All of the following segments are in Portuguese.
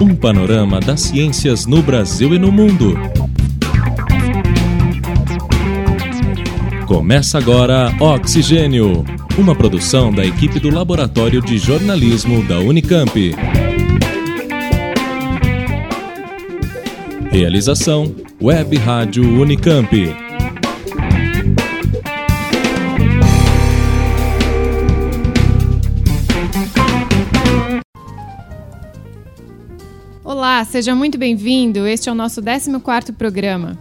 Um panorama das ciências no Brasil e no mundo. Começa agora Oxigênio, uma produção da equipe do Laboratório de Jornalismo da Unicamp. Realização Web Rádio Unicamp. Olá, seja muito bem-vindo. Este é o nosso 14º programa.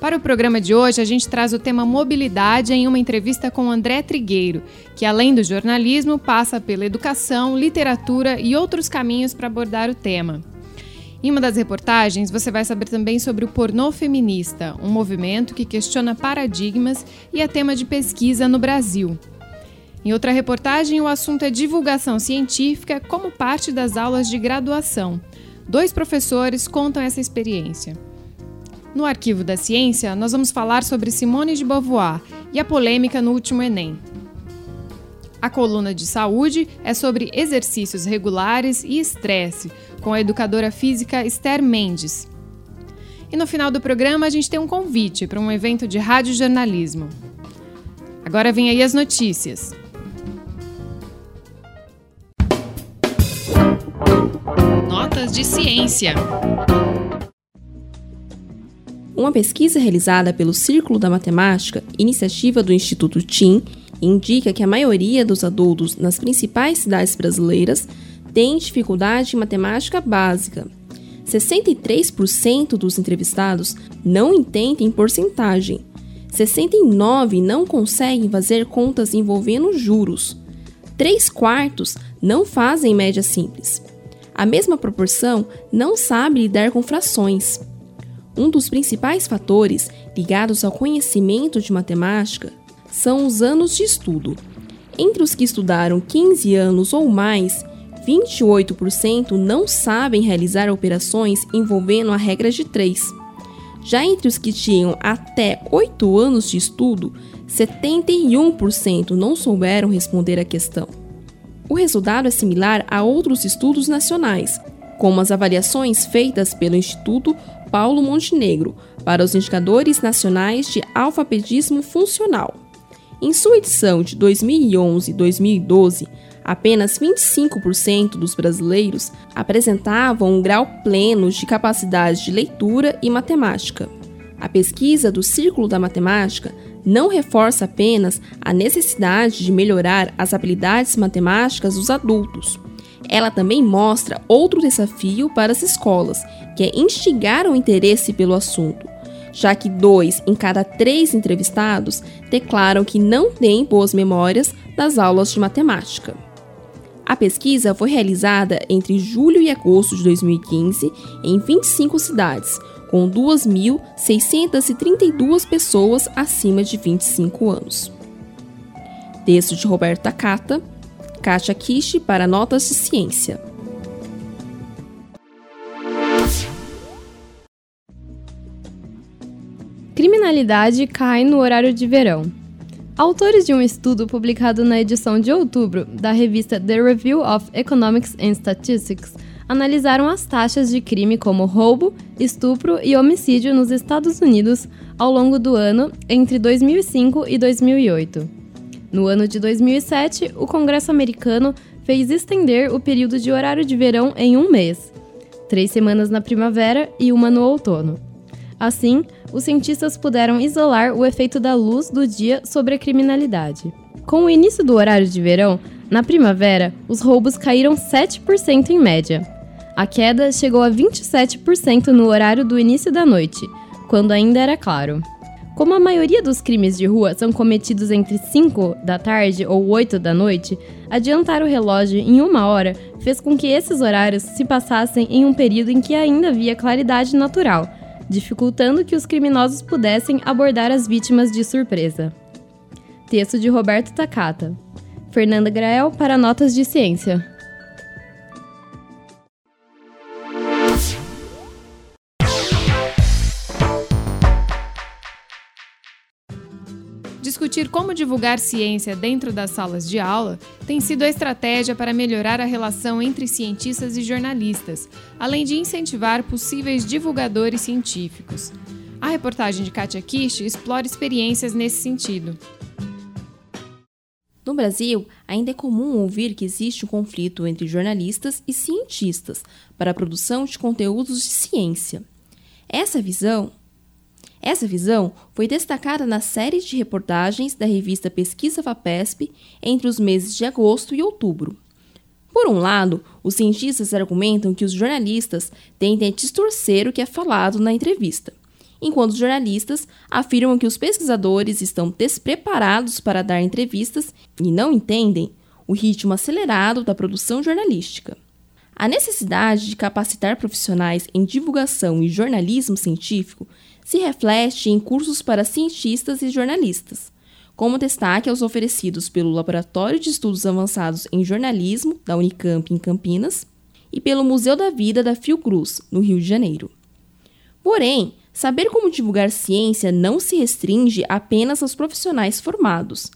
Para o programa de hoje, a gente traz o tema mobilidade em uma entrevista com André Trigueiro, que além do jornalismo, passa pela educação, literatura e outros caminhos para abordar o tema. Em uma das reportagens, você vai saber também sobre o pornô feminista, um movimento que questiona paradigmas e é tema de pesquisa no Brasil. Em outra reportagem, o assunto é divulgação científica como parte das aulas de graduação. Dois professores contam essa experiência. No Arquivo da Ciência, nós vamos falar sobre Simone de Beauvoir e a polêmica no último Enem. A coluna de saúde é sobre exercícios regulares e estresse, com a educadora física Esther Mendes. E no final do programa, a gente tem um convite para um evento de rádio jornalismo. Agora vem aí as notícias. Notas de ciência. Uma pesquisa realizada pelo Círculo da Matemática, iniciativa do Instituto TIM, indica que a maioria dos adultos nas principais cidades brasileiras tem dificuldade em matemática básica. 63% dos entrevistados não entendem porcentagem. 69% não conseguem fazer contas envolvendo juros. 3 quartos não fazem média simples. A mesma proporção não sabe lidar com frações. Um dos principais fatores ligados ao conhecimento de matemática são os anos de estudo. Entre os que estudaram 15 anos ou mais, 28% não sabem realizar operações envolvendo a regra de 3. Já entre os que tinham até 8 anos de estudo, 71% não souberam responder a questão. O resultado é similar a outros estudos nacionais, como as avaliações feitas pelo Instituto Paulo Montenegro para os indicadores nacionais de alfabetismo funcional. Em sua edição de 2011 e 2012, apenas 25% dos brasileiros apresentavam um grau pleno de capacidade de leitura e matemática. A pesquisa do Círculo da Matemática não reforça apenas a necessidade de melhorar as habilidades matemáticas dos adultos. Ela também mostra outro desafio para as escolas, que é instigar o interesse pelo assunto, já que dois em cada três entrevistados declaram que não têm boas memórias das aulas de matemática. A pesquisa foi realizada entre julho e agosto de 2015 em 25 cidades, com 2.632 pessoas acima de 25 anos. Texto de Roberto Takata, Kátia Kishi para Notas de Ciência. Criminalidade cai no horário de verão. Autores de um estudo publicado na edição de outubro da revista The Review of Economics and Statistics analisaram as taxas de crime como roubo, estupro e homicídio nos Estados Unidos ao longo do ano entre 2005 e 2008. No ano de 2007, o Congresso americano fez estender o período de horário de verão em um mês, três semanas na primavera e uma no outono. Assim, os cientistas puderam isolar o efeito da luz do dia sobre a criminalidade. Com o início do horário de verão, na primavera, os roubos caíram 7% em média, a queda chegou a 27% no horário do início da noite, quando ainda era claro. Como a maioria dos crimes de rua são cometidos entre 5 da tarde ou 8 da noite, adiantar o relógio em uma hora fez com que esses horários se passassem em um período em que ainda havia claridade natural, dificultando que os criminosos pudessem abordar as vítimas de surpresa. Texto de Roberto Takata. Fernanda Grael para Notas de Ciência. Discutir como divulgar ciência dentro das salas de aula tem sido a estratégia para melhorar a relação entre cientistas e jornalistas, além de incentivar possíveis divulgadores científicos. A reportagem de Katia Kish explora experiências nesse sentido. No Brasil, ainda é comum ouvir que existe um conflito entre jornalistas e cientistas para a produção de conteúdos de ciência. Essa visão essa visão foi destacada na série de reportagens da revista Pesquisa FAPESP entre os meses de agosto e outubro. Por um lado, os cientistas argumentam que os jornalistas tendem a distorcer o que é falado na entrevista, enquanto os jornalistas afirmam que os pesquisadores estão despreparados para dar entrevistas e não entendem o ritmo acelerado da produção jornalística. A necessidade de capacitar profissionais em divulgação e jornalismo científico se reflete em cursos para cientistas e jornalistas, como destaque aos oferecidos pelo Laboratório de Estudos Avançados em Jornalismo da Unicamp em Campinas e pelo Museu da Vida da Fiocruz, no Rio de Janeiro. Porém, saber como divulgar ciência não se restringe apenas aos profissionais formados.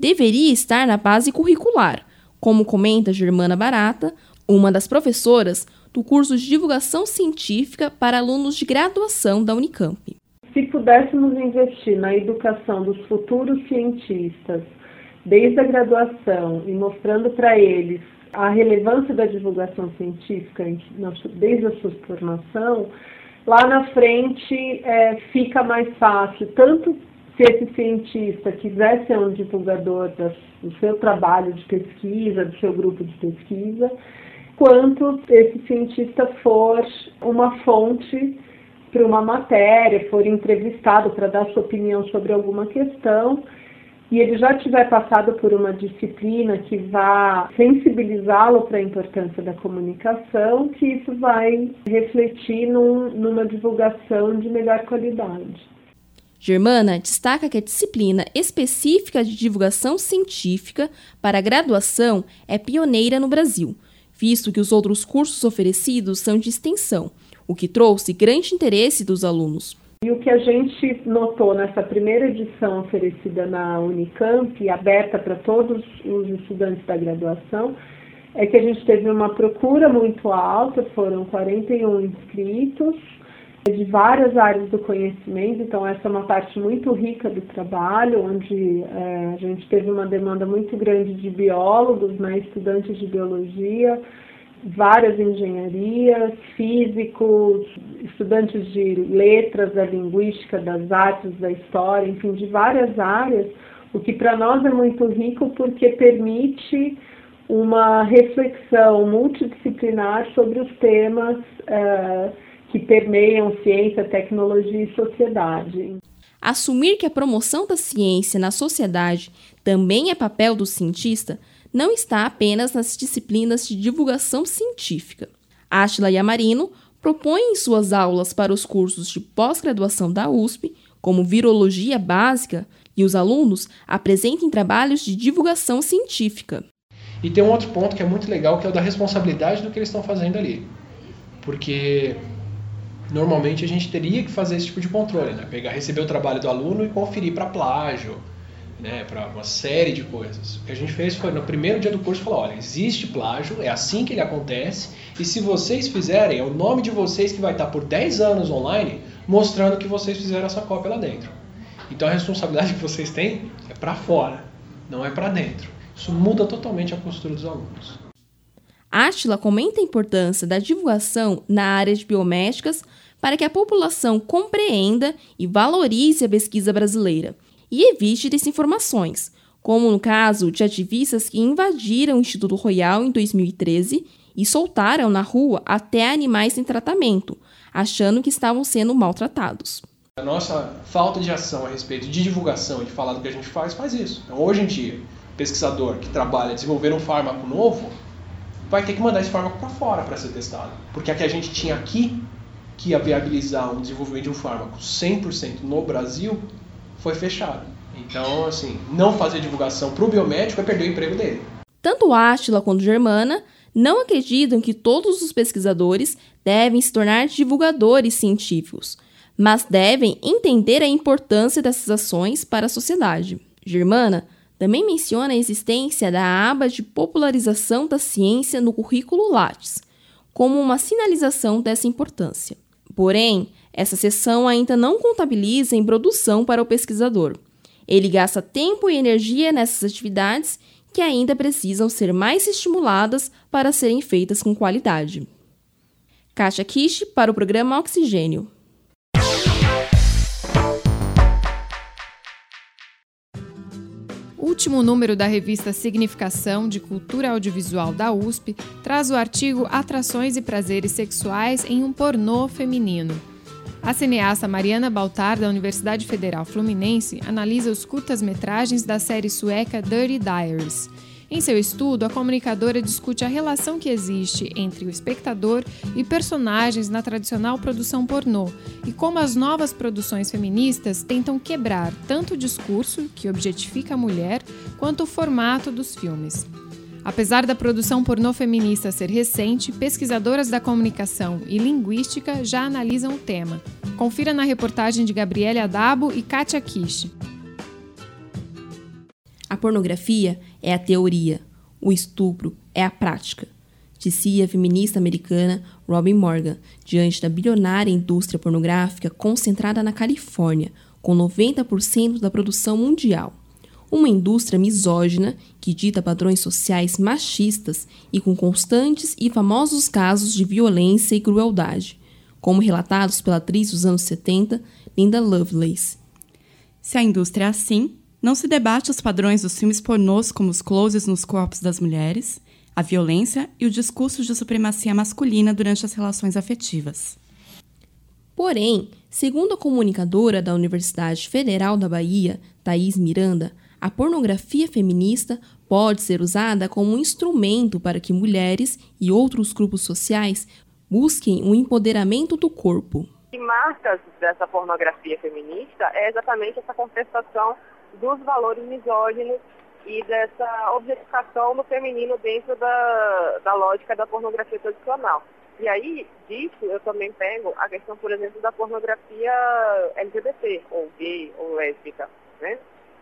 Deveria estar na base curricular, como comenta Germana Barata, uma das professoras do curso de Divulgação Científica para alunos de graduação da Unicamp. Se pudéssemos investir na educação dos futuros cientistas, desde a graduação, e mostrando para eles a relevância da divulgação científica desde a sua formação, lá na frente é, fica mais fácil, tanto se esse cientista quiser ser um divulgador do seu trabalho de pesquisa, do seu grupo de pesquisa, quanto esse cientista for uma fonte para uma matéria, for entrevistado para dar sua opinião sobre alguma questão, e ele já tiver passado por uma disciplina que vá sensibilizá-lo para a importância da comunicação, que isso vai refletir num, numa divulgação de melhor qualidade. Germana destaca que a disciplina específica de divulgação científica para a graduação é pioneira no Brasil visto que os outros cursos oferecidos são de extensão, o que trouxe grande interesse dos alunos. E o que a gente notou nessa primeira edição oferecida na Unicamp, aberta para todos os estudantes da graduação, é que a gente teve uma procura muito alta, foram 41 inscritos, de várias áreas do conhecimento, então essa é uma parte muito rica do trabalho, onde é, a gente teve uma demanda muito grande de biólogos, né, estudantes de biologia, várias engenharias, físicos, estudantes de letras, da linguística, das artes, da história, enfim, de várias áreas, o que para nós é muito rico porque permite uma reflexão multidisciplinar sobre os temas uh, que permeiam ciência, tecnologia e sociedade. Assumir que a promoção da ciência na sociedade também é papel do cientista não está apenas nas disciplinas de divulgação científica. Ashla Yamarino propõe em suas aulas para os cursos de pós-graduação da USP, como virologia básica, e os alunos apresentem trabalhos de divulgação científica. E tem um outro ponto que é muito legal, que é o da responsabilidade do que eles estão fazendo ali. Porque normalmente a gente teria que fazer esse tipo de controle, né? Pegar, receber o trabalho do aluno e conferir para plágio, né? Para uma série de coisas. O que a gente fez foi no primeiro dia do curso falar, olha, existe plágio, é assim que ele acontece, e se vocês fizerem, é o nome de vocês que vai estar por 10 anos online mostrando que vocês fizeram essa cópia lá dentro. Então a responsabilidade que vocês têm é para fora, não é para dentro. Isso muda totalmente a postura dos alunos. Átila comenta a importância da divulgação na área de biomédicas para que a população compreenda e valorize a pesquisa brasileira e evite desinformações, como no caso de ativistas que invadiram o Instituto Royal em 2013 e soltaram na rua até animais em tratamento, achando que estavam sendo maltratados. A nossa falta de ação a respeito de divulgação e de falar do que a gente faz, faz isso. Então, hoje em dia, pesquisador que trabalha desenvolver um fármaco novo, vai ter que mandar esse fármaco para fora para ser testado. Porque a que a gente tinha aqui, que ia viabilizar o desenvolvimento de um fármaco 100% no Brasil, foi fechado. Então, assim, não fazer divulgação para o biomédico é perder o emprego dele. Tanto Átila quanto Germana não acreditam que todos os pesquisadores devem se tornar divulgadores científicos, mas devem entender a importância dessas ações para a sociedade. Germana também menciona a existência da aba de popularização da ciência no currículo Lattes, como uma sinalização dessa importância. Porém, essa seção ainda não contabiliza em produção para o pesquisador. Ele gasta tempo e energia nessas atividades que ainda precisam ser mais estimuladas para serem feitas com qualidade. Kátia Kish para o programa Oxigênio. Último número da revista Significação de Cultura Audiovisual da USP traz o artigo Atrações e Prazeres Sexuais em um Pornô Feminino. A cineasta Mariana Baltar, da Universidade Federal Fluminense, analisa os curtas-metragens da série sueca Dirty Diaries em seu estudo, a comunicadora discute a relação que existe entre o espectador e personagens na tradicional produção pornô e como as novas produções feministas tentam quebrar tanto o discurso, que objetifica a mulher, quanto o formato dos filmes. Apesar da produção pornô feminista ser recente, pesquisadoras da comunicação e linguística já analisam o tema. Confira na reportagem de Gabriele Adabo e Katia Kish. A pornografia é a teoria, o estupro é a prática, dizia a feminista americana Robin Morgan, diante da bilionária indústria pornográfica concentrada na Califórnia, com 90% da produção mundial. Uma indústria misógina que dita padrões sociais machistas e com constantes e famosos casos de violência e crueldade, como relatados pela atriz dos anos 70, Linda Lovelace. Se a indústria é assim, não se debate os padrões dos filmes pornôs como os closes nos corpos das mulheres, a violência e o discurso de supremacia masculina durante as relações afetivas. Porém, segundo a comunicadora da Universidade Federal da Bahia, Thaís Miranda, a pornografia feminista pode ser usada como um instrumento para que mulheres e outros grupos sociais busquem o um empoderamento do corpo. E marcas dessa pornografia feminista é exatamente essa contestação dos valores misóginos e dessa objetificação do feminino dentro da, da lógica da pornografia tradicional. E aí, disso, eu também pego a questão, por exemplo, da pornografia LGBT, ou gay, ou lésbica, né?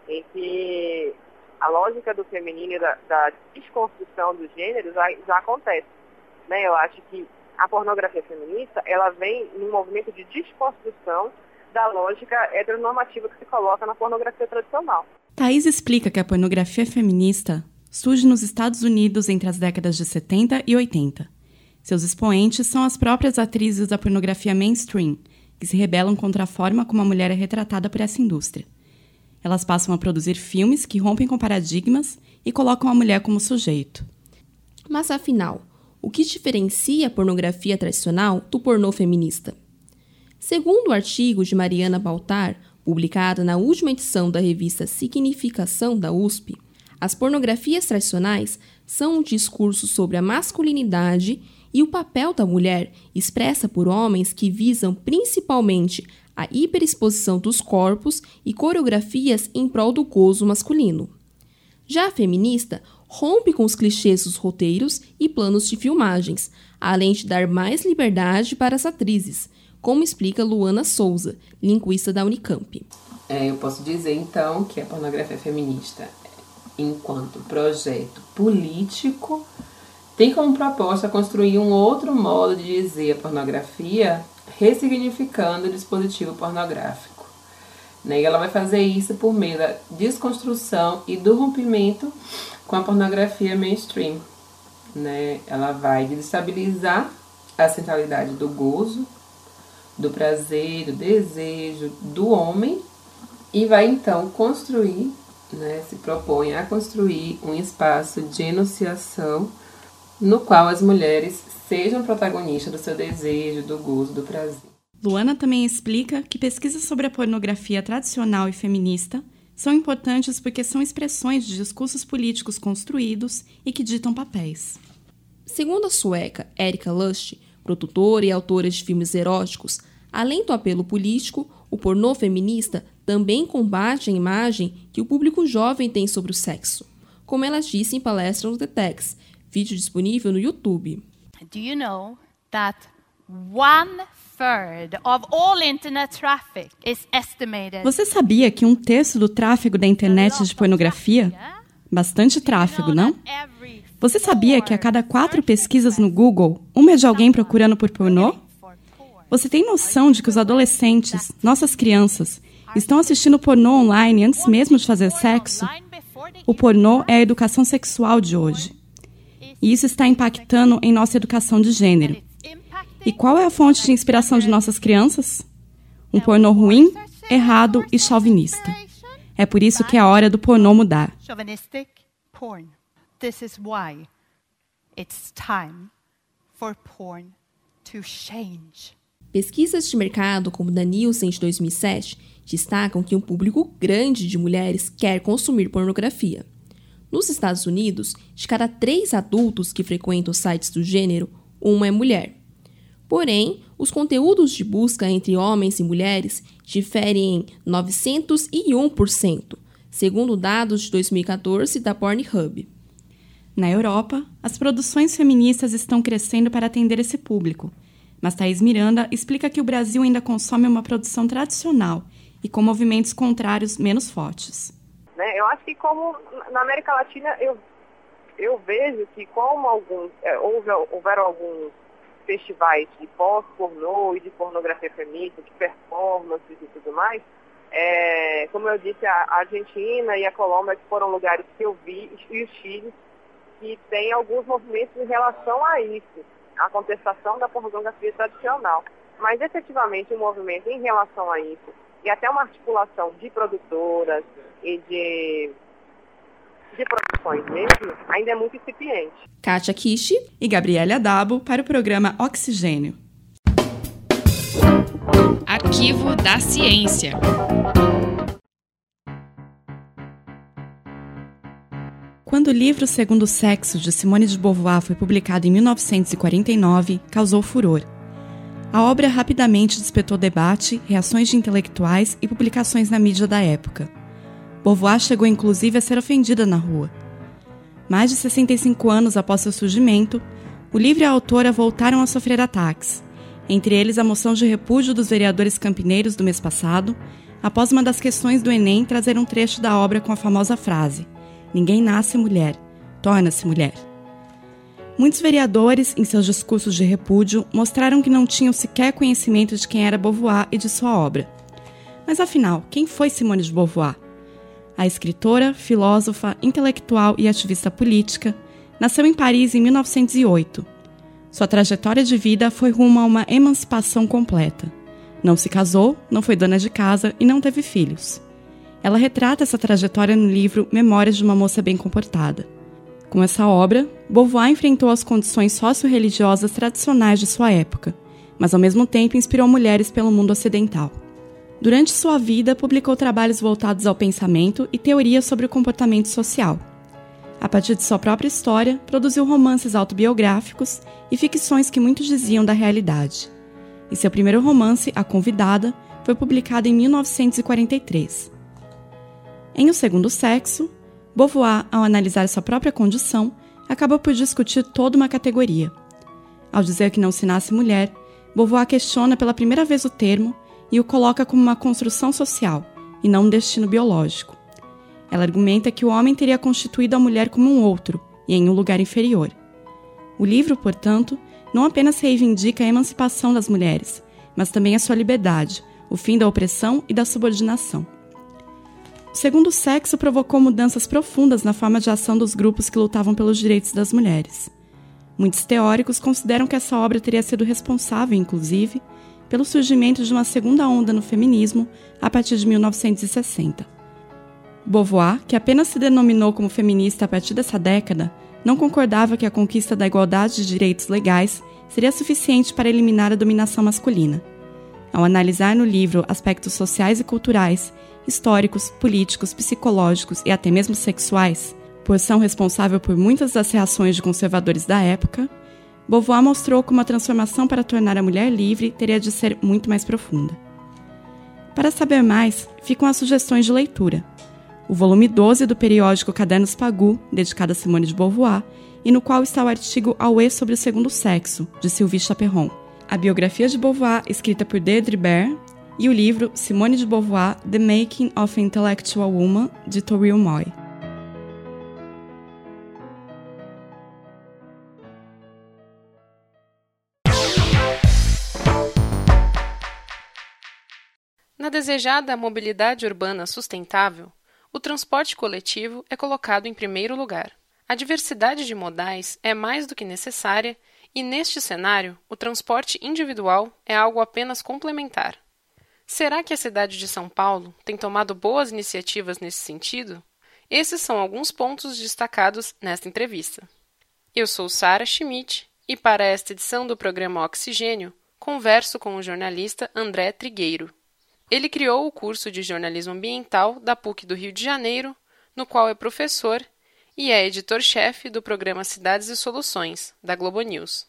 em que a lógica do feminino e da, da desconstrução do gênero já, já acontece. Né? Eu acho que a pornografia feminista, ela vem num movimento de desconstrução da lógica heteronormativa que se coloca na pornografia tradicional. Thais explica que a pornografia feminista surge nos Estados Unidos entre as décadas de 70 e 80. Seus expoentes são as próprias atrizes da pornografia mainstream, que se rebelam contra a forma como a mulher é retratada por essa indústria. Elas passam a produzir filmes que rompem com paradigmas e colocam a mulher como sujeito. Mas afinal, o que diferencia a pornografia tradicional do pornô feminista? Segundo o artigo de Mariana Baltar, publicado na última edição da revista Significação da USP, as pornografias tradicionais são um discurso sobre a masculinidade e o papel da mulher expressa por homens que visam principalmente a hiperexposição dos corpos e coreografias em prol do gozo masculino. Já a feminista rompe com os clichês dos roteiros e planos de filmagens, além de dar mais liberdade para as atrizes, como explica Luana Souza, linguista da Unicamp. É, eu posso dizer então que a pornografia feminista, enquanto projeto político, tem como proposta construir um outro modo de dizer a pornografia, ressignificando o dispositivo pornográfico. Né? E ela vai fazer isso por meio da desconstrução e do rompimento com a pornografia mainstream. Né? Ela vai desestabilizar a centralidade do gozo, do prazer, do desejo do homem e vai então construir, né, se propõe a construir um espaço de enunciação no qual as mulheres sejam protagonistas do seu desejo, do gozo, do prazer. Luana também explica que pesquisas sobre a pornografia tradicional e feminista são importantes porque são expressões de discursos políticos construídos e que ditam papéis. Segundo a sueca Erika Lust, produtora e autora de filmes eróticos, além do apelo político, o pornô feminista também combate a imagem que o público jovem tem sobre o sexo, como ela disse em palestra no TEDx, vídeo disponível no YouTube. Do you know that Você sabia que um terço do tráfego da internet de pornografia? Bastante tráfego, não? Você sabia que a cada quatro pesquisas no Google, uma é de alguém procurando por pornô? Você tem noção de que os adolescentes, nossas crianças, estão assistindo pornô online antes mesmo de fazer sexo? O pornô é a educação sexual de hoje. E isso está impactando em nossa educação de gênero. E qual é a fonte de inspiração de nossas crianças? Um pornô ruim, errado e chauvinista. É por isso que é a hora do pornô mudar. This is why it's time for porn to change. Pesquisas de mercado como da Nielsen de 2007 destacam que um público grande de mulheres quer consumir pornografia. Nos Estados Unidos, de cada três adultos que frequentam sites do gênero, uma é mulher. Porém, os conteúdos de busca entre homens e mulheres diferem em 901%, segundo dados de 2014 da Pornhub. Na Europa, as produções feministas estão crescendo para atender esse público, mas Thaís Miranda explica que o Brasil ainda consome uma produção tradicional e com movimentos contrários menos fortes. Né, eu acho que como na América Latina eu, eu vejo que como alguns é, houve, houveram alguns festivais de pós-pornô e de pornografia feminista, de performances e tudo mais, é, como eu disse, a Argentina e a Colômbia foram lugares que eu vi, e o Chile, que tem alguns movimentos em relação a isso, a contestação da pornografia tradicional. Mas efetivamente o um movimento em relação a isso, e até uma articulação de produtoras e de, de produções mesmo, ainda é muito incipiente. Kátia Kishi e Gabriela Dabo para o programa Oxigênio. Arquivo da Ciência. Quando o livro Segundo Sexo, de Simone de Beauvoir, foi publicado em 1949, causou furor. A obra rapidamente despertou debate, reações de intelectuais e publicações na mídia da época. Beauvoir chegou inclusive a ser ofendida na rua. Mais de 65 anos após seu surgimento, o livro e a autora voltaram a sofrer ataques, entre eles a moção de repúdio dos vereadores campineiros do mês passado, após uma das questões do Enem trazer um trecho da obra com a famosa frase Ninguém nasce mulher, torna-se mulher. Muitos vereadores, em seus discursos de repúdio, mostraram que não tinham sequer conhecimento de quem era Beauvoir e de sua obra. Mas afinal, quem foi Simone de Beauvoir? A escritora, filósofa, intelectual e ativista política nasceu em Paris em 1908. Sua trajetória de vida foi rumo a uma emancipação completa. Não se casou, não foi dona de casa e não teve filhos. Ela retrata essa trajetória no livro Memórias de uma Moça Bem Comportada. Com essa obra, Beauvoir enfrentou as condições socio-religiosas tradicionais de sua época, mas ao mesmo tempo inspirou mulheres pelo mundo ocidental. Durante sua vida, publicou trabalhos voltados ao pensamento e teorias sobre o comportamento social. A partir de sua própria história, produziu romances autobiográficos e ficções que muitos diziam da realidade. E seu primeiro romance, A Convidada, foi publicado em 1943. Em O Segundo Sexo, Beauvoir, ao analisar sua própria condição, acaba por discutir toda uma categoria. Ao dizer que não se nasce mulher, Beauvoir questiona pela primeira vez o termo e o coloca como uma construção social e não um destino biológico. Ela argumenta que o homem teria constituído a mulher como um outro e em um lugar inferior. O livro, portanto, não apenas reivindica a emancipação das mulheres, mas também a sua liberdade, o fim da opressão e da subordinação. O segundo sexo provocou mudanças profundas na forma de ação dos grupos que lutavam pelos direitos das mulheres. Muitos teóricos consideram que essa obra teria sido responsável, inclusive, pelo surgimento de uma segunda onda no feminismo a partir de 1960. Beauvoir, que apenas se denominou como feminista a partir dessa década, não concordava que a conquista da igualdade de direitos legais seria suficiente para eliminar a dominação masculina. Ao analisar no livro aspectos sociais e culturais históricos, políticos, psicológicos e até mesmo sexuais, porção responsável por muitas das reações de conservadores da época, Beauvoir mostrou como a transformação para tornar a mulher livre teria de ser muito mais profunda. Para saber mais, ficam as sugestões de leitura. O volume 12 do periódico Cadernos Pagu, dedicado a Simone de Beauvoir, e no qual está o artigo Auê sobre o Segundo Sexo, de Sylvie Chaperron. a biografia de Beauvoir escrita por Deirdre Baer e o livro Simone de Beauvoir, The Making of an Intellectual Woman, de Toril Moy. Na desejada mobilidade urbana sustentável, o transporte coletivo é colocado em primeiro lugar. A diversidade de modais é mais do que necessária e, neste cenário, o transporte individual é algo apenas complementar. Será que a cidade de São Paulo tem tomado boas iniciativas nesse sentido? Esses são alguns pontos destacados nesta entrevista. Eu sou Sara Schmidt e, para esta edição do programa Oxigênio, converso com o jornalista André Trigueiro. Ele criou o curso de jornalismo ambiental da PUC do Rio de Janeiro, no qual é professor e é editor-chefe do programa Cidades e Soluções, da Globo News.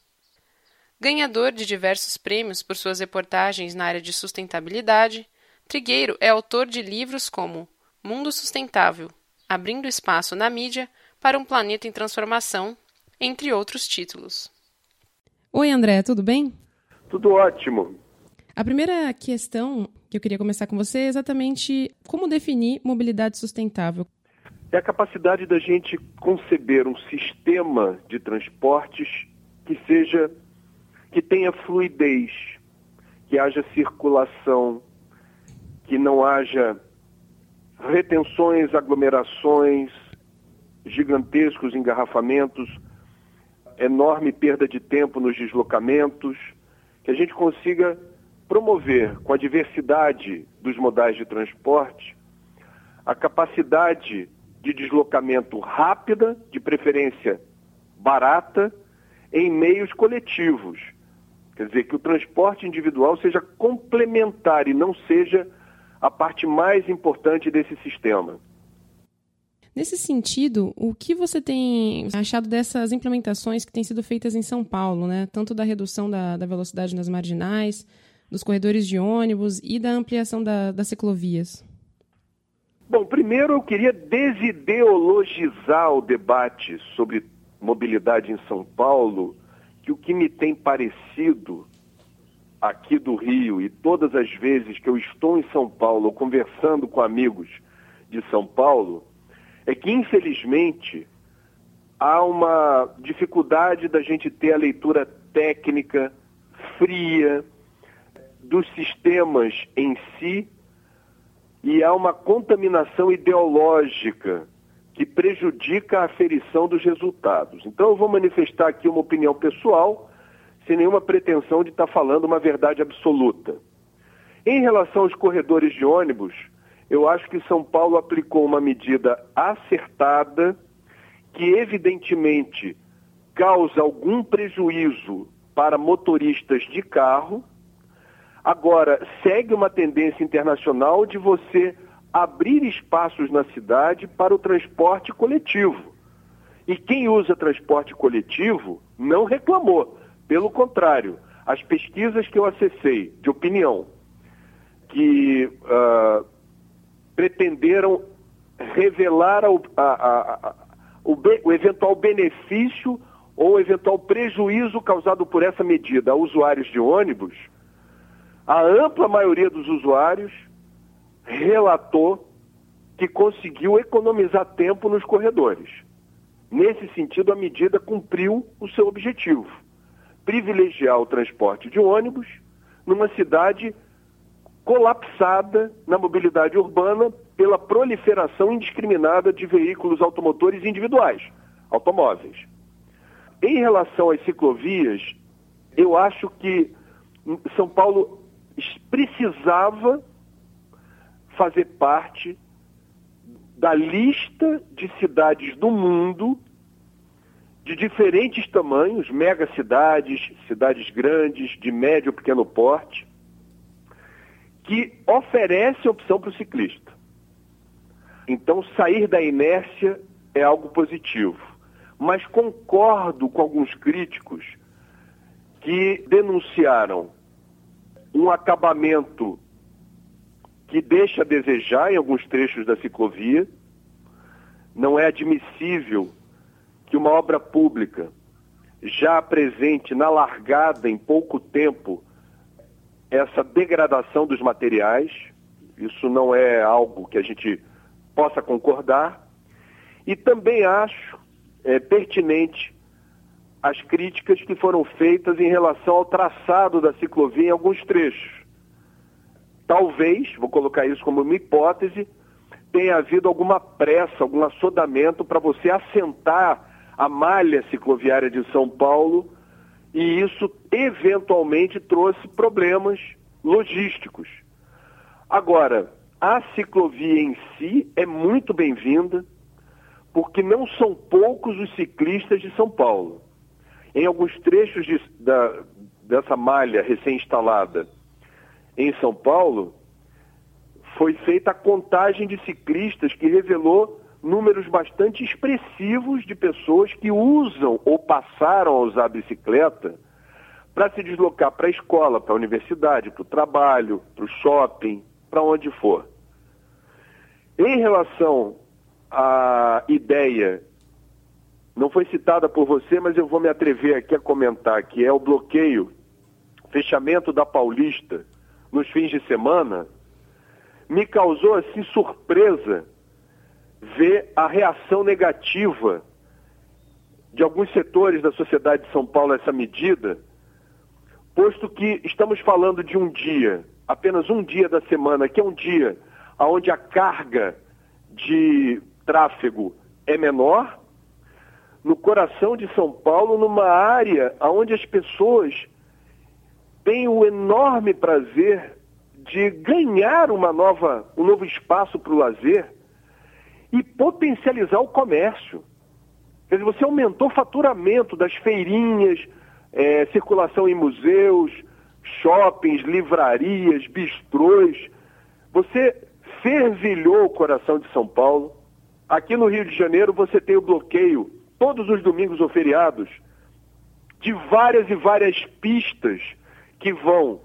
Ganhador de diversos prêmios por suas reportagens na área de sustentabilidade, Trigueiro é autor de livros como Mundo Sustentável, Abrindo Espaço na Mídia para um Planeta em Transformação, entre outros títulos. Oi, André, tudo bem? Tudo ótimo. A primeira questão que eu queria começar com você é exatamente como definir mobilidade sustentável. É a capacidade da gente conceber um sistema de transportes que seja que tenha fluidez, que haja circulação, que não haja retenções, aglomerações, gigantescos engarrafamentos, enorme perda de tempo nos deslocamentos, que a gente consiga promover com a diversidade dos modais de transporte a capacidade de deslocamento rápida, de preferência barata, em meios coletivos. Quer dizer, que o transporte individual seja complementar e não seja a parte mais importante desse sistema. Nesse sentido, o que você tem achado dessas implementações que têm sido feitas em São Paulo, né? tanto da redução da, da velocidade nas marginais, dos corredores de ônibus e da ampliação da, das ciclovias? Bom, primeiro eu queria desideologizar o debate sobre mobilidade em São Paulo, que o que me tem parecido aqui do Rio e todas as vezes que eu estou em São Paulo conversando com amigos de São Paulo, é que infelizmente há uma dificuldade da gente ter a leitura técnica fria, dos sistemas em si e há uma contaminação ideológica que prejudica a aferição dos resultados. Então eu vou manifestar aqui uma opinião pessoal, sem nenhuma pretensão de estar falando uma verdade absoluta. Em relação aos corredores de ônibus, eu acho que São Paulo aplicou uma medida acertada que evidentemente causa algum prejuízo para motoristas de carro, Agora, segue uma tendência internacional de você abrir espaços na cidade para o transporte coletivo. E quem usa transporte coletivo não reclamou. Pelo contrário, as pesquisas que eu acessei de opinião que uh, pretenderam revelar a, a, a, o, o eventual benefício ou eventual prejuízo causado por essa medida a usuários de ônibus, a ampla maioria dos usuários relatou que conseguiu economizar tempo nos corredores. Nesse sentido, a medida cumpriu o seu objetivo: privilegiar o transporte de ônibus numa cidade colapsada na mobilidade urbana pela proliferação indiscriminada de veículos automotores individuais, automóveis. Em relação às ciclovias, eu acho que São Paulo precisava fazer parte da lista de cidades do mundo de diferentes tamanhos, megacidades, cidades grandes, de médio ou pequeno porte, que oferece opção para o ciclista. Então, sair da inércia é algo positivo. Mas concordo com alguns críticos que denunciaram um acabamento que deixa a desejar em alguns trechos da ciclovia. Não é admissível que uma obra pública já presente na largada em pouco tempo essa degradação dos materiais. Isso não é algo que a gente possa concordar. E também acho é, pertinente as críticas que foram feitas em relação ao traçado da ciclovia em alguns trechos. Talvez, vou colocar isso como uma hipótese, tenha havido alguma pressa, algum assodamento para você assentar a malha cicloviária de São Paulo e isso eventualmente trouxe problemas logísticos. Agora, a ciclovia em si é muito bem-vinda, porque não são poucos os ciclistas de São Paulo. Em alguns trechos de, da, dessa malha recém-instalada em São Paulo, foi feita a contagem de ciclistas que revelou números bastante expressivos de pessoas que usam ou passaram a usar a bicicleta para se deslocar para a escola, para a universidade, para o trabalho, para o shopping, para onde for. Em relação à ideia, não foi citada por você, mas eu vou me atrever aqui a comentar, que é o bloqueio, fechamento da Paulista nos fins de semana, me causou assim surpresa ver a reação negativa de alguns setores da sociedade de São Paulo a essa medida, posto que estamos falando de um dia, apenas um dia da semana, que é um dia onde a carga de tráfego é menor, no coração de São Paulo, numa área onde as pessoas têm o enorme prazer de ganhar uma nova, um novo espaço para o lazer e potencializar o comércio. Quer dizer, você aumentou o faturamento das feirinhas, é, circulação em museus, shoppings, livrarias, bistrôs. Você fervilhou o coração de São Paulo. Aqui no Rio de Janeiro você tem o bloqueio, todos os domingos ou feriados, de várias e várias pistas que vão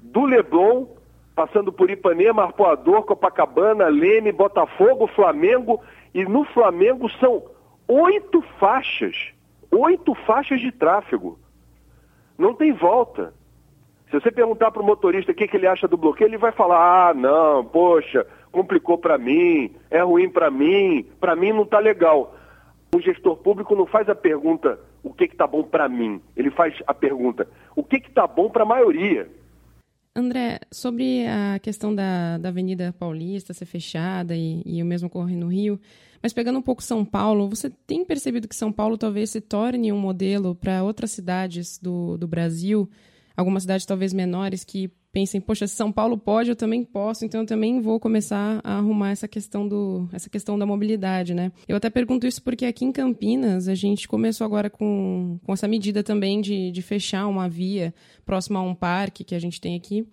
do Leblon passando por Ipanema, Arpoador, Copacabana, Leme, Botafogo, Flamengo. E no Flamengo são oito faixas, oito faixas de tráfego. Não tem volta. Se você perguntar para o motorista o que, que, ele acha do bloqueio, ele vai falar: ah, não, poxa, complicou para mim, é ruim para mim, para mim não está legal. O gestor público não faz a pergunta o que está bom para mim, ele faz a pergunta o que está bom para a maioria. André, sobre a questão da, da Avenida Paulista ser fechada e, e o mesmo ocorrer no Rio, mas pegando um pouco São Paulo, você tem percebido que São Paulo talvez se torne um modelo para outras cidades do, do Brasil, algumas cidades talvez menores que pensem, poxa, se São Paulo pode, eu também posso, então eu também vou começar a arrumar essa questão do essa questão da mobilidade, né? Eu até pergunto isso porque aqui em Campinas a gente começou agora com, com essa medida também de, de fechar uma via próxima a um parque que a gente tem aqui.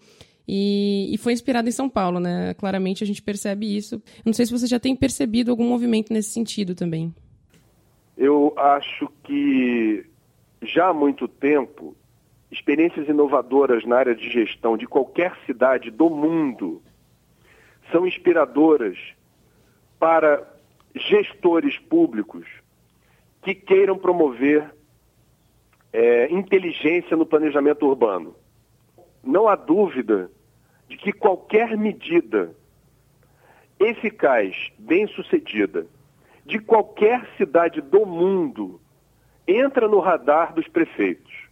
E, e foi inspirado em São Paulo, né? Claramente a gente percebe isso. Não sei se você já tem percebido algum movimento nesse sentido também. Eu acho que já há muito tempo experiências inovadoras na área de gestão de qualquer cidade do mundo são inspiradoras para gestores públicos que queiram promover é, inteligência no planejamento urbano. Não há dúvida de que qualquer medida eficaz, bem-sucedida, de qualquer cidade do mundo entra no radar dos prefeitos.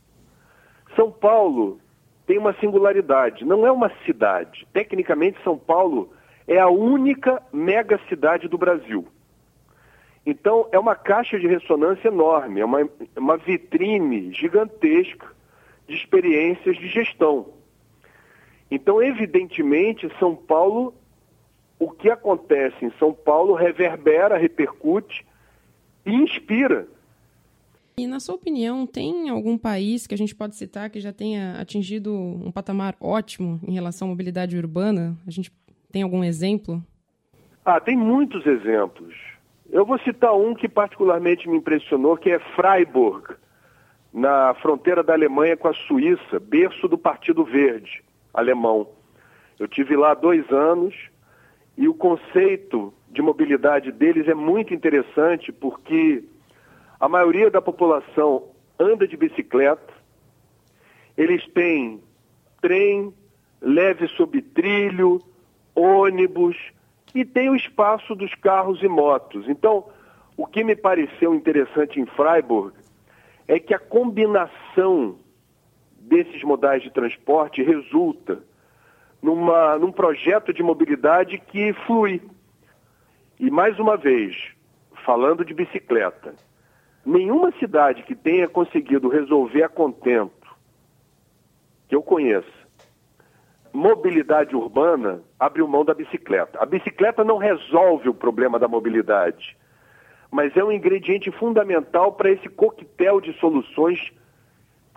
São Paulo tem uma singularidade, não é uma cidade. Tecnicamente, São Paulo é a única mega cidade do Brasil. Então, é uma caixa de ressonância enorme, é uma, uma vitrine gigantesca de experiências de gestão. Então, evidentemente, São Paulo, o que acontece em São Paulo reverbera, repercute e inspira e na sua opinião, tem algum país que a gente pode citar que já tenha atingido um patamar ótimo em relação à mobilidade urbana? A gente tem algum exemplo? Ah, tem muitos exemplos. Eu vou citar um que particularmente me impressionou, que é Freiburg, na fronteira da Alemanha com a Suíça, berço do Partido Verde alemão. Eu tive lá dois anos e o conceito de mobilidade deles é muito interessante porque a maioria da população anda de bicicleta, eles têm trem, leve sob trilho, ônibus e tem o espaço dos carros e motos. Então, o que me pareceu interessante em Freiburg é que a combinação desses modais de transporte resulta numa, num projeto de mobilidade que flui. E mais uma vez, falando de bicicleta, nenhuma cidade que tenha conseguido resolver a contento, que eu conheça, mobilidade urbana, abriu mão da bicicleta. A bicicleta não resolve o problema da mobilidade, mas é um ingrediente fundamental para esse coquetel de soluções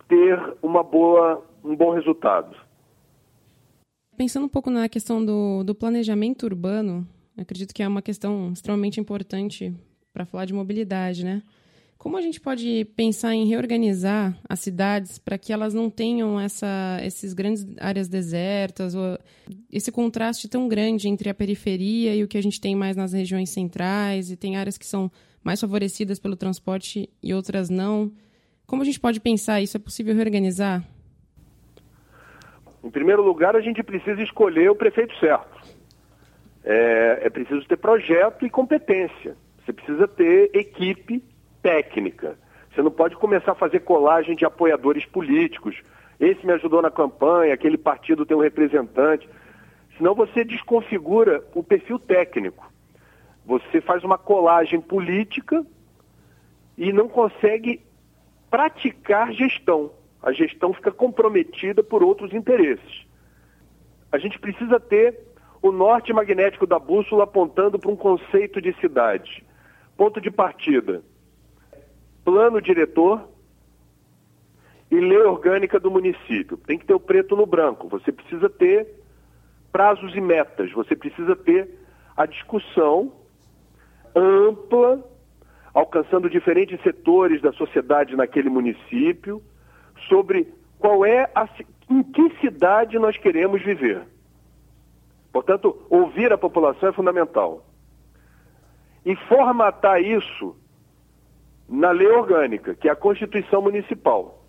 ter uma boa, um bom resultado. Pensando um pouco na questão do, do planejamento urbano, acredito que é uma questão extremamente importante para falar de mobilidade, né? Como a gente pode pensar em reorganizar as cidades para que elas não tenham essa, esses grandes áreas desertas, ou esse contraste tão grande entre a periferia e o que a gente tem mais nas regiões centrais, e tem áreas que são mais favorecidas pelo transporte e outras não? Como a gente pode pensar isso? É possível reorganizar? Em primeiro lugar, a gente precisa escolher o prefeito certo. É, é preciso ter projeto e competência. Você precisa ter equipe técnica. Você não pode começar a fazer colagem de apoiadores políticos. Esse me ajudou na campanha, aquele partido tem um representante. Senão você desconfigura o perfil técnico. Você faz uma colagem política e não consegue praticar gestão. A gestão fica comprometida por outros interesses. A gente precisa ter o norte magnético da bússola apontando para um conceito de cidade. Ponto de partida: plano diretor e lei orgânica do município. Tem que ter o preto no branco. Você precisa ter prazos e metas. Você precisa ter a discussão ampla alcançando diferentes setores da sociedade naquele município, sobre qual é a, em que cidade nós queremos viver. Portanto, ouvir a população é fundamental. E formatar isso na lei orgânica, que é a Constituição Municipal.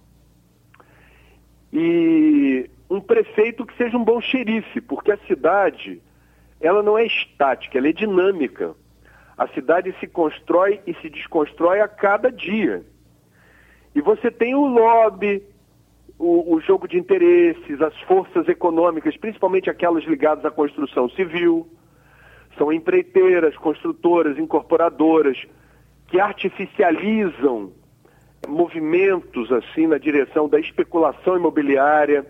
E um prefeito que seja um bom xerife, porque a cidade, ela não é estática, ela é dinâmica. A cidade se constrói e se desconstrói a cada dia. E você tem o lobby, o, o, jogo de interesses, as forças econômicas, principalmente aquelas ligadas à construção civil. São empreiteiras, construtoras, incorporadoras, que artificializam movimentos assim na direção da especulação imobiliária.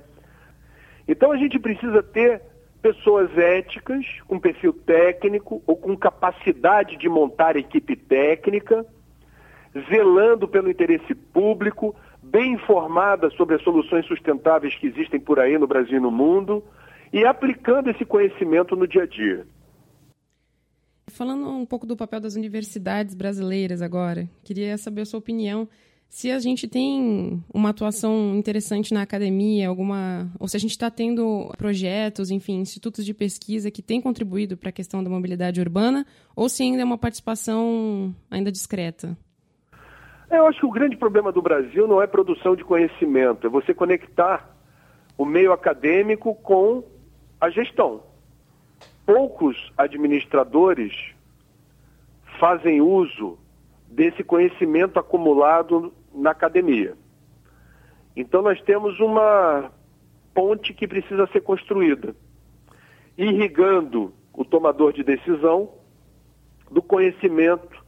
Então a gente precisa ter pessoas éticas, com perfil técnico ou com capacidade de montar equipe técnica, zelando pelo interesse público, bem informada sobre as soluções sustentáveis que existem por aí no Brasil e no mundo e aplicando esse conhecimento no dia a dia. Falando um pouco do papel das universidades brasileiras agora, queria saber a sua opinião se a gente tem uma atuação interessante na academia, alguma, ou se a gente está tendo projetos, enfim, institutos de pesquisa que têm contribuído para a questão da mobilidade urbana, ou se ainda é uma participação ainda discreta. Eu acho que o grande problema do Brasil não é produção de conhecimento, é você conectar o meio acadêmico com a gestão. Poucos administradores fazem uso desse conhecimento acumulado na academia. Então nós temos uma ponte que precisa ser construída, irrigando o tomador de decisão do conhecimento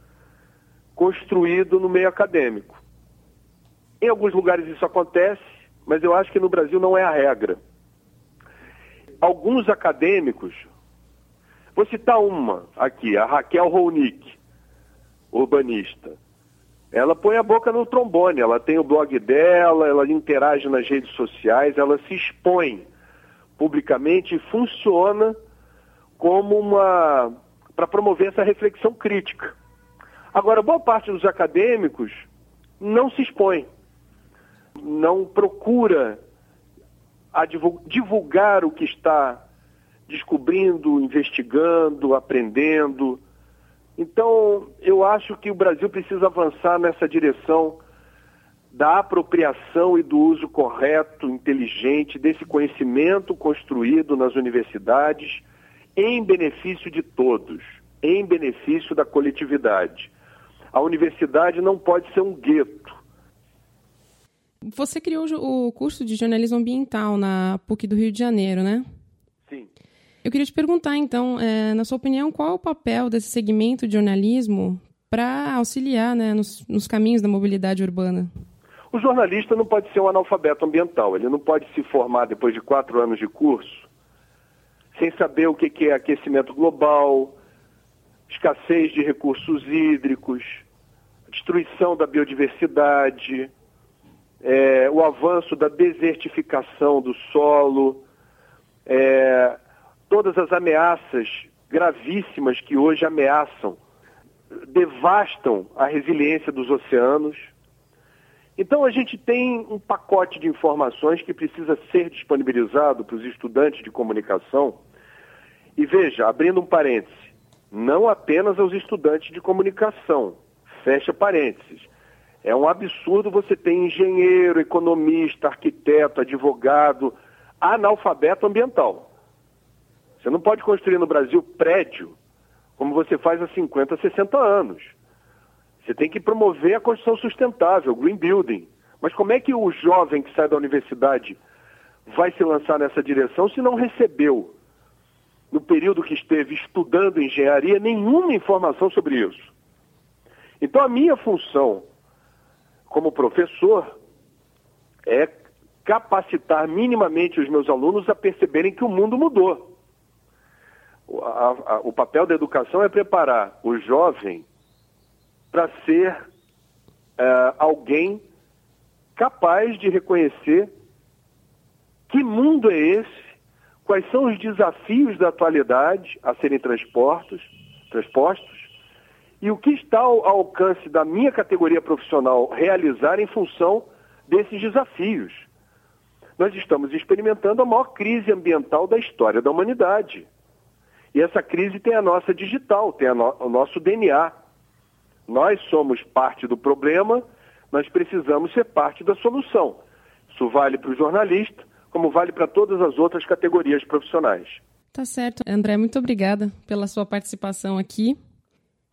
construído no meio acadêmico. Em alguns lugares isso acontece, mas eu acho que no Brasil não é a regra. Alguns acadêmicos, vou citar uma aqui, a Raquel Ronick, urbanista. Ela põe a boca no trombone, ela tem o blog dela, ela interage nas redes sociais, ela se expõe publicamente e funciona como uma. para promover essa reflexão crítica. Agora, boa parte dos acadêmicos não se expõe, não procura divulgar o que está descobrindo, investigando, aprendendo então, eu acho que o Brasil precisa avançar nessa direção da apropriação e do uso correto, inteligente desse conhecimento construído nas universidades em benefício de todos, em benefício da coletividade. A universidade não pode ser um gueto. Você criou o curso de jornalismo ambiental na PUC do Rio de Janeiro, né? Eu queria te perguntar, então, é, na sua opinião, qual é o papel desse segmento de jornalismo para auxiliar né, nos, nos caminhos da mobilidade urbana? O jornalista não pode ser um analfabeto ambiental, ele não pode se formar depois de quatro anos de curso sem saber o que é aquecimento global, escassez de recursos hídricos, destruição da biodiversidade, é, o avanço da desertificação do solo, é, todas as ameaças gravíssimas que hoje ameaçam, devastam a resiliência dos oceanos. Então a gente tem um pacote de informações que precisa ser disponibilizado para os estudantes de comunicação. E veja, abrindo um parêntese, não apenas aos estudantes de comunicação, fecha parênteses. É um absurdo você ter engenheiro, economista, arquiteto, advogado, analfabeto ambiental. Você não pode construir no Brasil prédio como você faz há 50, 60 anos. Você tem que promover a construção sustentável, green building. Mas como é que o jovem que sai da universidade vai se lançar nessa direção se não recebeu, no período que esteve estudando engenharia, nenhuma informação sobre isso? Então, a minha função como professor é capacitar minimamente os meus alunos a perceberem que o mundo mudou. O, a, a, o papel da educação é preparar o jovem para ser uh, alguém capaz de reconhecer que mundo é esse, quais são os desafios da atualidade a serem transpostos, transpostos e o que está ao alcance da minha categoria profissional realizar em função desses desafios. Nós estamos experimentando a maior crise ambiental da história da humanidade. E essa crise tem a nossa digital, tem no, o nosso DNA. Nós somos parte do problema, nós precisamos ser parte da solução. Isso vale para o jornalista, como vale para todas as outras categorias profissionais. Tá certo. André, muito obrigada pela sua participação aqui.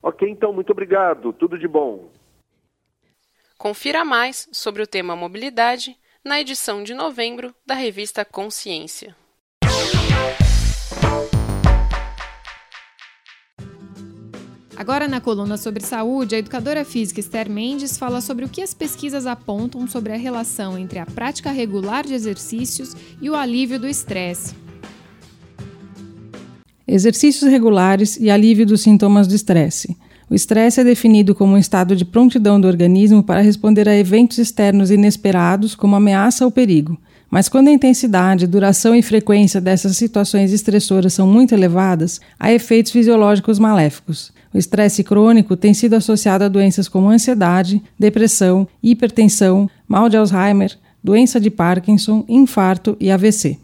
Ok, então, muito obrigado. Tudo de bom. Confira mais sobre o tema mobilidade na edição de novembro da revista Consciência. Agora, na coluna sobre saúde, a educadora física Esther Mendes fala sobre o que as pesquisas apontam sobre a relação entre a prática regular de exercícios e o alívio do estresse. Exercícios regulares e alívio dos sintomas do estresse. O estresse é definido como um estado de prontidão do organismo para responder a eventos externos inesperados, como ameaça ou perigo. Mas quando a intensidade, duração e frequência dessas situações estressoras são muito elevadas, há efeitos fisiológicos maléficos. O estresse crônico tem sido associado a doenças como ansiedade, depressão, hipertensão, mal de Alzheimer, doença de Parkinson, infarto e AVC.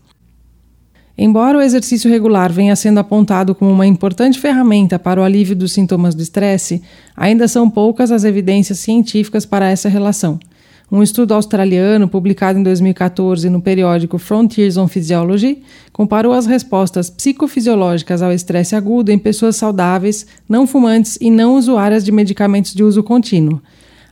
Embora o exercício regular venha sendo apontado como uma importante ferramenta para o alívio dos sintomas do estresse, ainda são poucas as evidências científicas para essa relação. Um estudo australiano, publicado em 2014 no periódico Frontiers on Physiology, comparou as respostas psicofisiológicas ao estresse agudo em pessoas saudáveis, não fumantes e não usuárias de medicamentos de uso contínuo.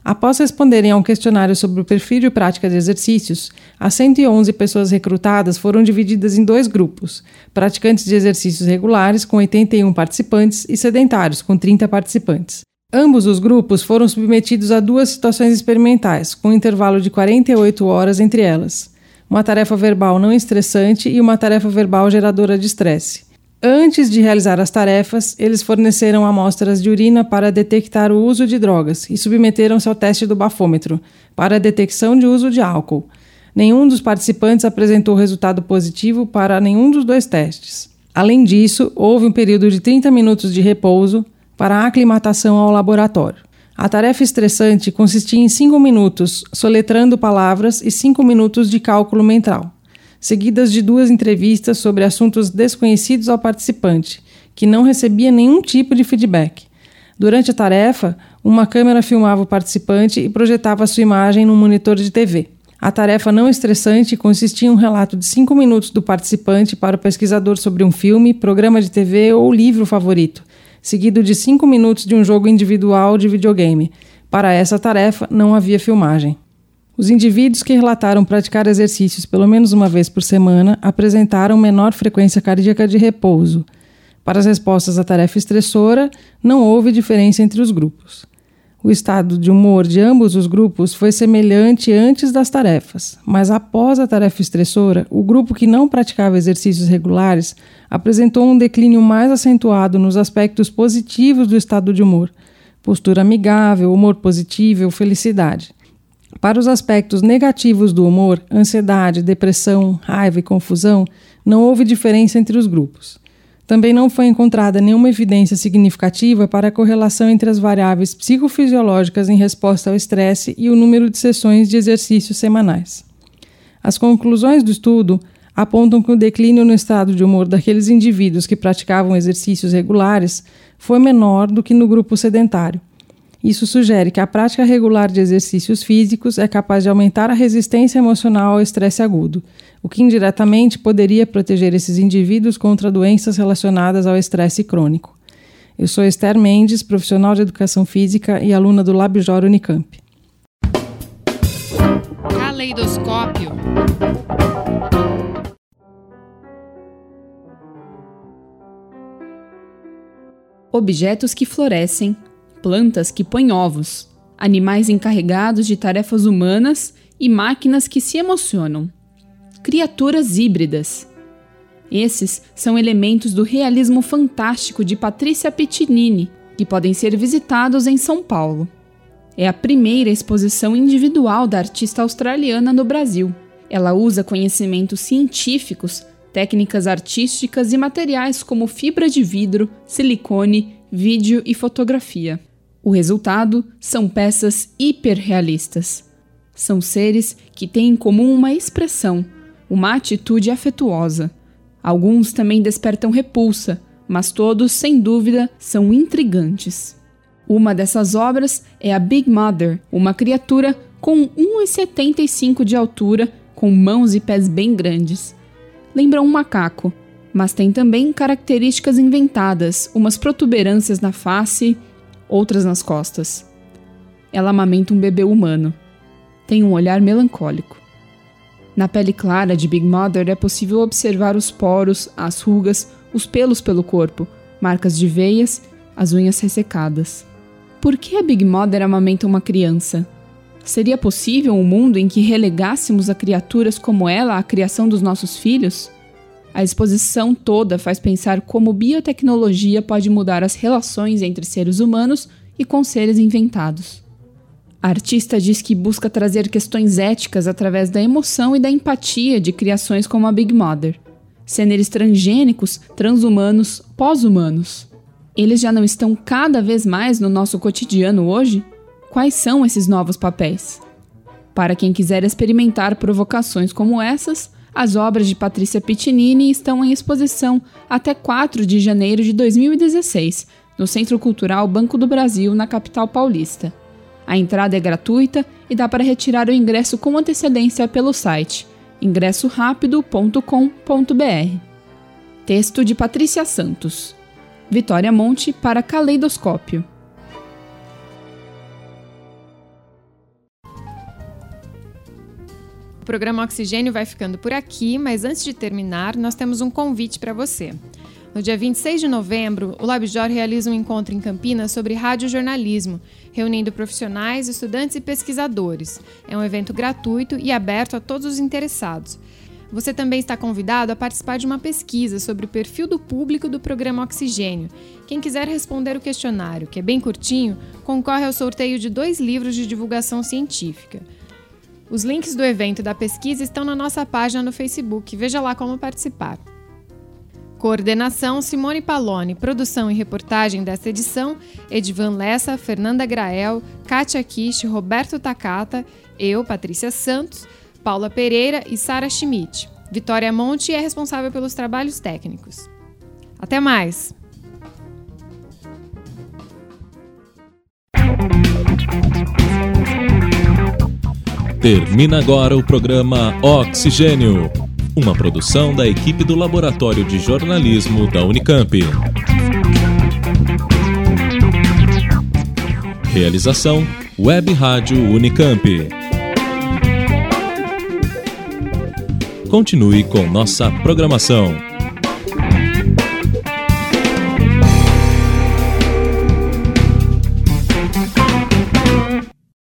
Após responderem a um questionário sobre o perfil e prática de exercícios, as 111 pessoas recrutadas foram divididas em dois grupos: praticantes de exercícios regulares, com 81 participantes, e sedentários, com 30 participantes. Ambos os grupos foram submetidos a duas situações experimentais, com um intervalo de 48 horas entre elas. Uma tarefa verbal não estressante e uma tarefa verbal geradora de estresse. Antes de realizar as tarefas, eles forneceram amostras de urina para detectar o uso de drogas e submeteram-se ao teste do bafômetro para a detecção de uso de álcool. Nenhum dos participantes apresentou resultado positivo para nenhum dos dois testes. Além disso, houve um período de 30 minutos de repouso para a aclimatação ao laboratório. A tarefa estressante consistia em cinco minutos soletrando palavras e cinco minutos de cálculo mental, seguidas de duas entrevistas sobre assuntos desconhecidos ao participante, que não recebia nenhum tipo de feedback. Durante a tarefa, Uma câmera filmava o participante e projetava sua imagem num monitor de TV. A tarefa não estressante consistia em um relato de cinco minutos do participante para o pesquisador sobre um filme, programa de TV ou livro favorito, seguido de cinco minutos de um jogo individual de videogame. Para essa tarefa, não havia filmagem. Os indivíduos que relataram praticar exercícios pelo menos uma vez por semana apresentaram menor frequência cardíaca de repouso. Para as respostas à tarefa estressora, não houve diferença entre os grupos. O estado de humor de ambos os grupos foi semelhante antes das tarefas, mas após a tarefa estressora, o grupo que não praticava exercícios regulares apresentou um declínio mais acentuado nos aspectos positivos do estado de humor: postura amigável, humor positivo, felicidade. Para os aspectos negativos do humor, ansiedade, depressão, raiva e confusão, não houve diferença entre os grupos. Também não foi encontrada nenhuma evidência significativa para a correlação entre as variáveis psicofisiológicas em resposta ao estresse e o número de sessões de exercícios semanais. As conclusões do estudo apontam que o declínio no estado de humor daqueles indivíduos que praticavam exercícios regulares foi menor do que no grupo sedentário. Isso sugere que a prática regular de exercícios físicos é capaz de aumentar a resistência emocional ao estresse agudo, o que indiretamente poderia proteger esses indivíduos contra doenças relacionadas ao estresse crônico. Eu sou Esther Mendes, profissional de educação física e aluna do Labjor Unicamp. Caleidoscópio. Objetos que florescem, plantas que põem ovos, animais encarregados de tarefas humanas e máquinas que se emocionam criaturas híbridas. Esses são elementos do realismo fantástico de Patrícia Pittinini, que podem ser visitados em São Paulo. É a primeira exposição individual da artista australiana no Brasil. Ela usa conhecimentos científicos, técnicas artísticas e materiais como fibra de vidro, silicone, vídeo e fotografia. O resultado são peças hiperrealistas. São seres que têm em comum uma expressão, uma atitude afetuosa. Alguns também despertam repulsa, mas todos, sem dúvida, são intrigantes. Uma dessas obras é a Big Mother, uma criatura com 1,75 de altura, com mãos e pés bem grandes. Lembra um macaco, mas tem também características inventadas, umas protuberâncias na face, outras nas costas. Ela amamenta um bebê humano. Tem um olhar melancólico. Na pele clara de Big Mother é possível observar os poros, as rugas, os pelos pelo corpo, marcas de veias, as unhas ressecadas. Por que a Big Mother amamenta uma criança? Seria possível um mundo em que relegássemos a criaturas como ela à criação dos nossos filhos? A exposição toda faz pensar como biotecnologia pode mudar as relações entre seres humanos e com seres inventados. A artista diz que busca trazer questões éticas através da emoção e da empatia de criações como a Big Mother. Seres transgênicos, transhumanos, pós-humanos. Eles já não estão cada vez mais no nosso cotidiano hoje? Quais são esses novos papéis? Para quem quiser experimentar provocações como essas, as obras de Patrícia Pittinini estão em exposição até 4 de janeiro de 2016, no Centro Cultural Banco do Brasil, na capital paulista. A entrada é gratuita e dá para retirar o ingresso com antecedência pelo site ingressorapido.com.br. Texto de Patrícia Santos. Vitória Monte para Caleidoscópio. O programa Oxigênio vai ficando por aqui, mas antes de terminar, nós temos um convite para você. No dia 26 de novembro, o LabJOR realiza um encontro em Campinas sobre radiojornalismo, reunindo profissionais, estudantes e pesquisadores. É um evento gratuito e aberto a todos os interessados. Você também está convidado a participar de uma pesquisa sobre o perfil do público do programa Oxigênio. Quem quiser responder o questionário, que é bem curtinho, concorre ao sorteio de dois livros de divulgação científica. Os links do evento e da pesquisa estão na nossa página no Facebook. Veja lá como participar. Coordenação Simone Paloni. Produção e reportagem desta edição: Edvan Lessa, Fernanda Grael, Kátia Kish, Roberto Takata, eu, Patrícia Santos, Paula Pereira e Sara Schmidt. Vitória Monte é responsável pelos trabalhos técnicos. Até mais! Termina agora o programa Oxigênio, uma produção da equipe do Laboratório de Jornalismo da Unicamp. Realização Web Rádio Unicamp. Continue com nossa programação.